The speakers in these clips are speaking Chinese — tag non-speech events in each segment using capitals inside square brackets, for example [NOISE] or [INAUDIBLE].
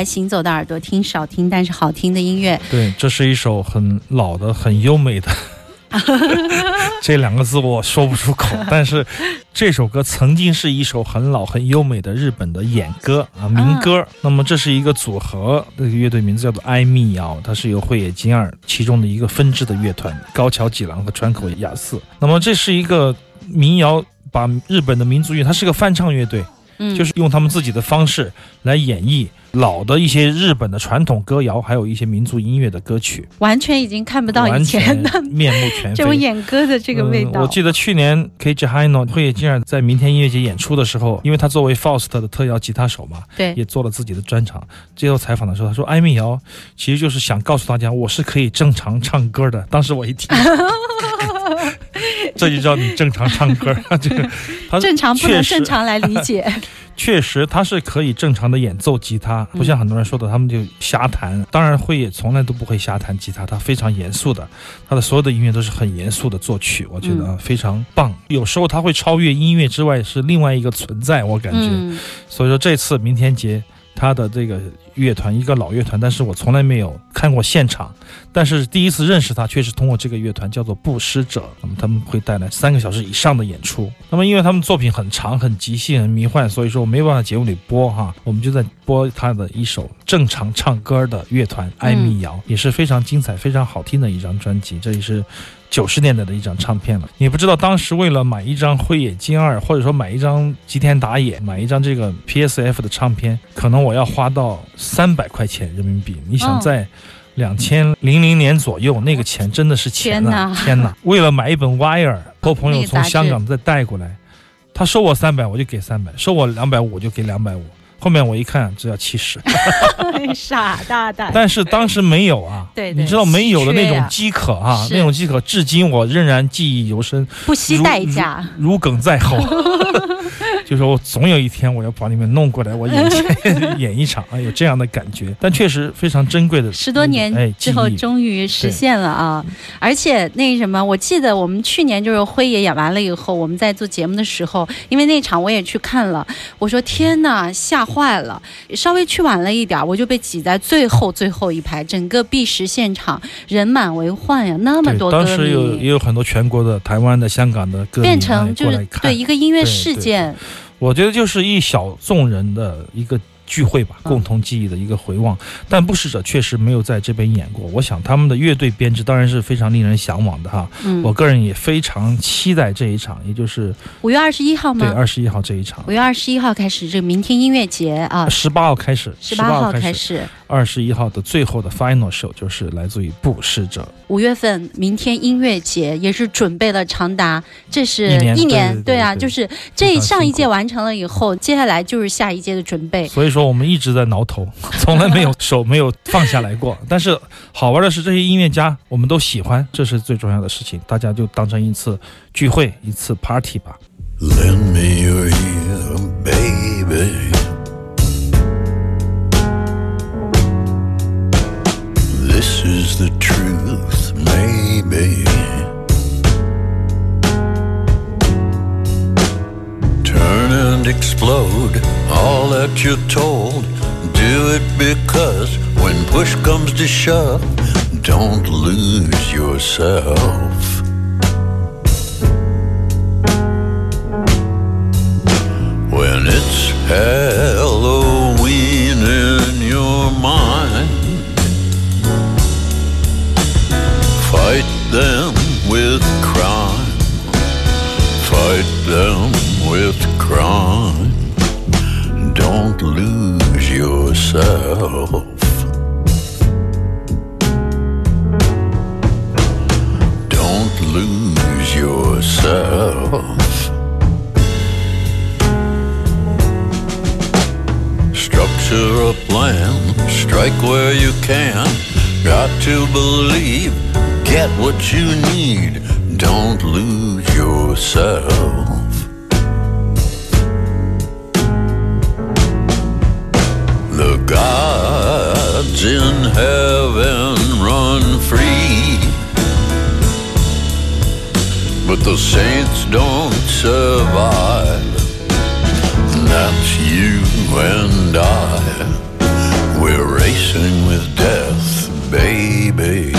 来，行走的耳朵听少听但是好听的音乐。对，这是一首很老的、很优美的。[LAUGHS] 这两个字我说不出口，但是这首歌曾经是一首很老、很优美的日本的演歌啊民歌。那么这是一个组合，这个乐队名字叫做艾密瑶，它是由惠野金二其中的一个分支的乐团，高桥几郎和川口雅四。那么这是一个民谣，把日本的民族乐，它是个翻唱乐队。就是用他们自己的方式来演绎老的一些日本的传统歌谣，还有一些民族音乐的歌曲，完全已经看不到以前的面目全非。这种演歌的这个味道。我记得去年 K J Hino 会野金二在明天音乐节演出的时候，因为他作为 Faust 的特邀吉他手嘛，对，也做了自己的专场。接受采访的时候，他说：“艾米瑶其实就是想告诉大家，我是可以正常唱歌的。”当时我一听。这就叫你正常唱歌，这 [LAUGHS] 个他正常不能正常来理解。[LAUGHS] 确实，他是可以正常的演奏吉他，不像很多人说的，他们就瞎弹。当然，会也从来都不会瞎弹吉他，他非常严肃的，他的所有的音乐都是很严肃的作曲，我觉得非常棒。有时候他会超越音乐之外，是另外一个存在，我感觉。所以说，这次明天节。他的这个乐团，一个老乐团，但是我从来没有看过现场，但是第一次认识他，却是通过这个乐团，叫做布施者。那么他们会带来三个小时以上的演出。那么因为他们作品很长、很即兴、很迷幻，所以说我没办法节目里播哈，我们就在播他的一首正常唱歌的乐团艾米瑶，也是非常精彩、非常好听的一张专辑。这里是。九十年代的一张唱片了，你不知道当时为了买一张辉野金二，或者说买一张吉田打野，买一张这个 PSF 的唱片，可能我要花到三百块钱人民币。你想在两千零零年左右，那个钱真的是钱呐！天哪！为了买一本 Wire，托朋友从香港再带过来，他收我三百，我就给三百；收我两百五，我就给两百五。后面我一看，只要七十，[LAUGHS] 傻大胆。但是当时没有啊，对，你知道没有的那种饥渴啊，那种饥渴，至今我仍然记忆犹深，不惜代价，如鲠在喉。[LAUGHS] [LAUGHS] 就说我总有一天我要把你们弄过来，我演 [LAUGHS] 演一场啊，有这样的感觉。但确实非常珍贵的，十多年之后终于实现了啊！而且那什么，我记得我们去年就是辉爷演完了以后，我们在做节目的时候，因为那场我也去看了，我说天哪，吓坏了！稍微去晚了一点，我就被挤在最后最后一排，整个 B 十现场人满为患呀，那么多歌迷，当时有也有很多全国的、台湾的、香港的歌迷变成就是对一个音乐事件。我觉得就是一小众人的一个聚会吧，共同记忆的一个回望。但不死者确实没有在这边演过。我想他们的乐队编制当然是非常令人向往的哈。嗯，我个人也非常期待这一场，也就是五月二十一号吗？对，二十一号这一场。五月二十一号开始，这个明天音乐节啊，十八号开始，十八号开始。二十一号的最后的 final show 就是来自于布施者。五月份明天音乐节也是准备了长达，这是一年，对啊，就是这上一届完成了以后，接下来就是下一届的准备。所以说我们一直在挠头，[LAUGHS] 从来没有手 [LAUGHS] 没有放下来过。但是好玩的是这些音乐家我们都喜欢，这是最重要的事情，大家就当成一次聚会，一次 party 吧。Lend me your is the truth, maybe. Turn and explode all that you're told. Do it because when push comes to shove, don't lose yourself. When it's Halloween where you can. Got to believe get what you need. Don't lose yourself. The gods in heaven run free, but the saints don't survive. That's you and I. with death, baby.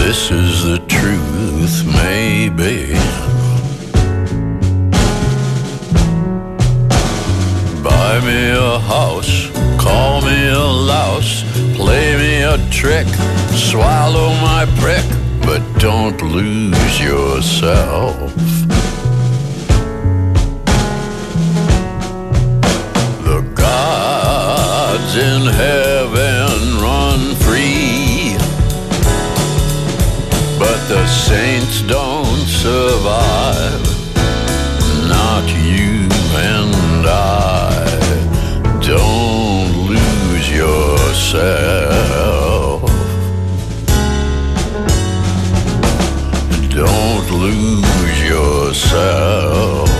This is the truth, maybe. Buy me a house, call me a louse, play me a trick, swallow my prick, but don't lose yourself. In heaven run free, but the saints don't survive. Not you and I. Don't lose yourself. Don't lose yourself.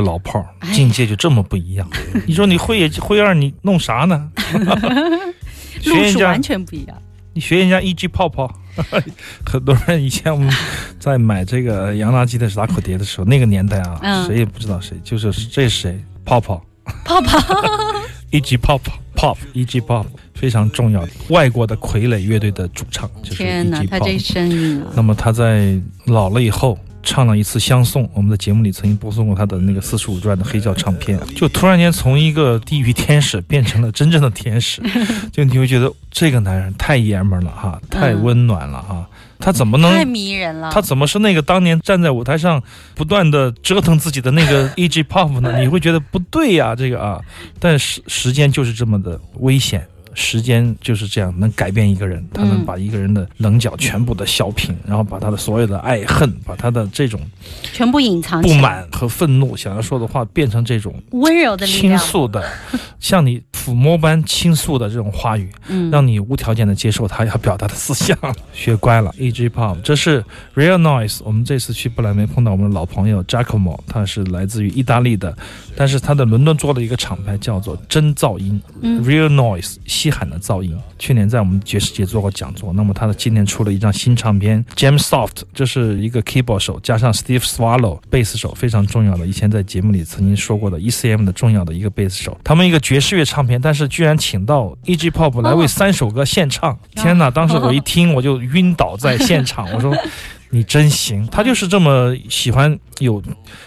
是老炮儿，哎境界就这么不一样。[LAUGHS] 你说你会也会二，你弄啥呢？[LAUGHS] 学人家路数完，全不一样。你学人家一 G 泡泡。[LAUGHS] 很多人以前我们在买这个洋垃圾的打口碟的时候，那个年代啊，嗯谁也不知道谁，就是这是谁？泡泡，泡泡，一 G 泡泡 pop 一 G pop 非常重要的外国的傀儡乐队的主唱，就是天 E 哪他这。声音啊，那么他在老了以后唱了一次相送，我们在节目里曾经播送过他的那个四十五转的黑胶唱片，[LAUGHS] 就突然间从一个地狱天使变成了真正的天使，[LAUGHS] 就你会觉得这个男人太爷们了哈，太温暖了哈，他怎么能太迷人了。他怎么是那个当年站在舞台上不断的折腾自己的那个 [LAUGHS] E.G. Pop 呢？你会觉得不对呀、这个啊，但时时间就是这么的危险。时间就是这样，能改变一个人，他能嗯把一个人的棱角全部的削平，然后把他的所有的爱恨，把他的这种全部隐藏，不满和愤怒想要说的话，变成这种温柔的倾，诉的，[LAUGHS] 像你抚摸般倾诉的这种话语，嗯，让你无条件的接受他要表达的思想。学乖了，E.G. Pop，这是 Real Noise。我们这次去不来梅碰到我们的老朋友 Giacomo，他是来自于意大利的，但是他的伦敦做了一个厂牌叫做真噪音、嗯 Real Noise，稀罕的噪音。去年在我们爵士节做过讲座，那么他的今年出了一张新唱片 Jam Soft，这是一个 keyboard 手加上 Steve Swallow 贝斯手，非常重要的，以前在节目里曾经说过的 ECM 的重要的一个贝斯手。他们一个爵士乐唱片，但是居然请到 E.G. Pop 来为哦三首歌献唱，天哪！当时我一听我就晕倒在现场，[LAUGHS] 我说。你真行，他就是这么喜欢有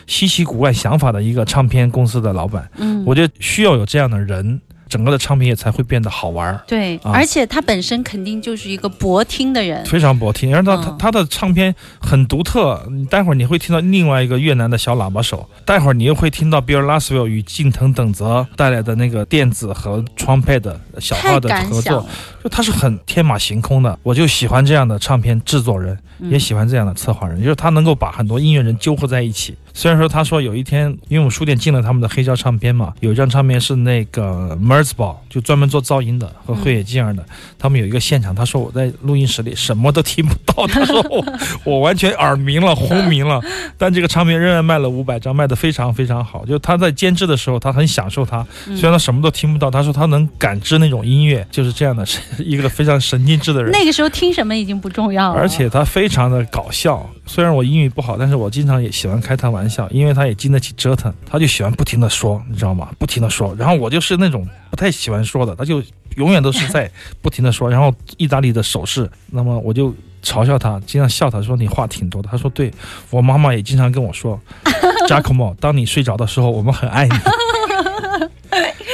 稀奇古怪想法的一个唱片公司的老板。嗯，我觉得需要有这样的人整个的唱片业才会变得好玩儿。对，啊而且他本身肯定就是一个博听的人。非常博听，然后他他嗯他的唱片很独特，你待会儿你会听到另外一个越南的小喇叭手，待会儿你又会听到比尔拉斯维尔与近藤等泽带来的那个电子和 trumpet 小号的合作，，就他是很天马行空的，我就喜欢这样的唱片制作人，嗯也喜欢这样的策划人，就是他能够把很多音乐人纠合在一起。虽然说他说有一天，因为我们书店进了他们的黑胶唱片嘛，有一张唱片是那个 Merzbow，就专门做噪音的和惠野金儿的，他们有一个现场，他说我在录音室里什么都听不到，他说我我完全耳鸣了，轰鸣了，[LAUGHS] 但这个唱片仍然卖了五百张，卖得非常非常好。就他在监制的时候，他很享受它，嗯虽然他什么都听不到，他说他能感知那种音乐，就是这样的，是 [LAUGHS] 一个非常神经质的人。那个时候听什么已经不重要了，而且他非常的搞笑，虽然我英语不好，但是我经常也喜欢开他玩笑，因为他也经得起折腾，他就喜欢不停的说，你知道吗？不停的说，然后我就是那种不太喜欢说的，他就永远都是在 [LAUGHS] 不停的说，然后意大利的手势，那么我就嘲笑他，经常笑他说你话挺多的，他说对我妈妈也经常跟我说，[LAUGHS] Giacomo，当你睡着的时候，我们很爱你。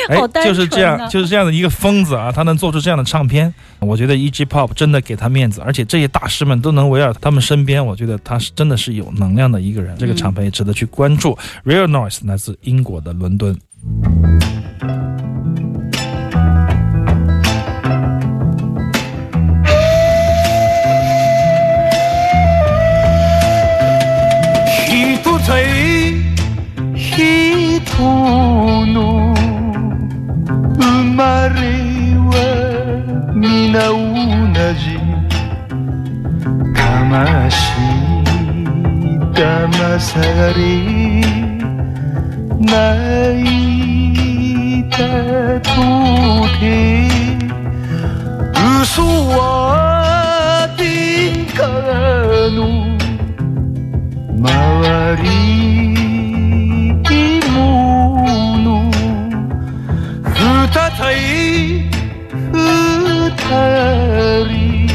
哎好，单就是这样就是这样的一个疯子啊，他能做出这样的唱片，我觉得 E.G. Pop 真的给他面子，而且这些大师们都能围绕他们身边，我觉得他是真的是有能量的一个人。这个厂牌也值得去关注。Real Noise 来自英国的伦敦。り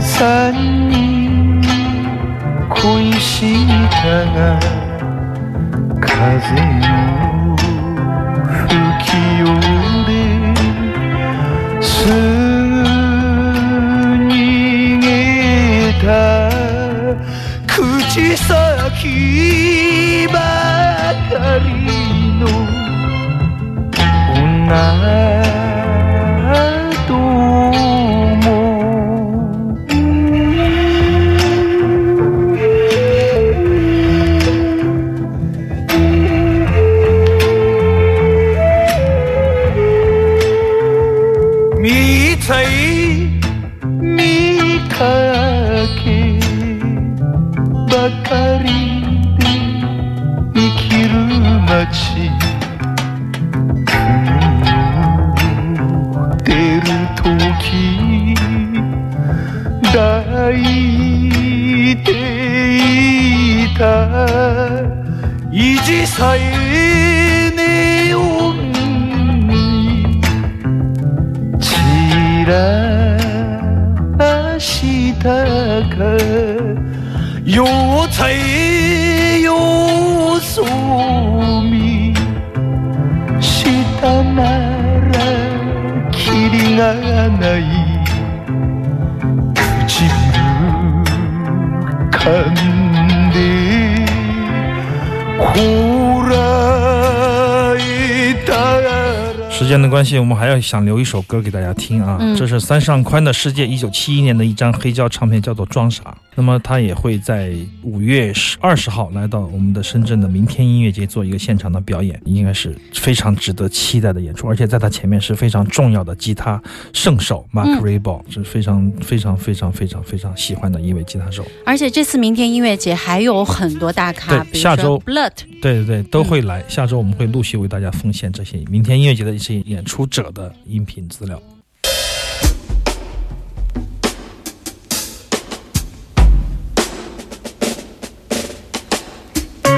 三人恋したが風の見たい。見かけ。ばかりで生きる街。出る時。抱いていた。意地さえよ在よそ見したならキリがない唇噛んでこらえたら时间的关系，我们还要想留一首歌给大家听啊。嗯这是三上宽的世界一九七一年的一张黑胶唱片，叫做《装傻》。 那么他也会在五月十二十号来到我们的深圳的明天音乐节做一个现场的表演，应该是非常值得期待的演出。而且在他前面是非常重要的吉他圣手 Mark 嗯 Raybould，、是非常非常非常非常非常喜欢的一位吉他手。而且这次明天音乐节还有很多大咖，对比如下周 Blood，对对对，都会嗯来。下周我们会陆续为大家奉献这些明天音乐节的一些演出者的音频资料。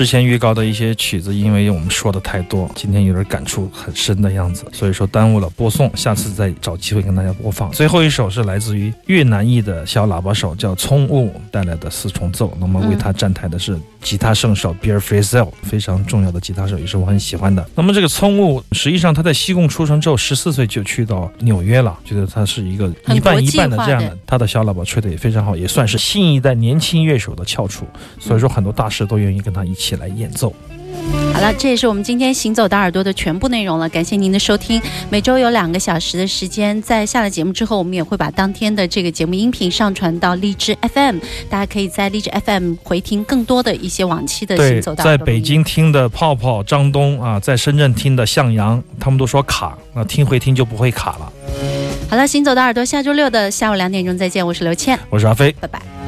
之前预告的一些曲子，因为我们说的太多，今天有点感触很深的样子，所以说耽误了播送，下次再找机会跟大家播放。最后一首是来自于越南裔的小喇叭手叫聪雾带来的四重奏，那么为他站台的是吉他圣手 Beer Frizzell，非常重要的吉他手，也是我很喜欢的。那么这个聪悟实际上他在西贡出生之后，十四岁就去到纽约了，觉得他是一个一半一半的这样的，他的小喇叭吹得也非常好，也算是新一代年轻乐手的翘楚，所以说很多大师都愿意跟他一起来演奏。好了，这也是我们今天行走的耳朵的全部内容了。感谢您的收听。每周有两个小时的时间，在下了节目之后，我们也会把当天的这个节目音频上传到荔枝 FM，大家可以在荔枝 FM 回听更多的一些往期的行走的在北京听的泡泡张东啊，在深圳听的向阳，他们都说卡，那听回听就不会卡了。好了，行走的耳朵，下周六的下午两点钟再见。我是刘倩，我是阿飞，拜拜。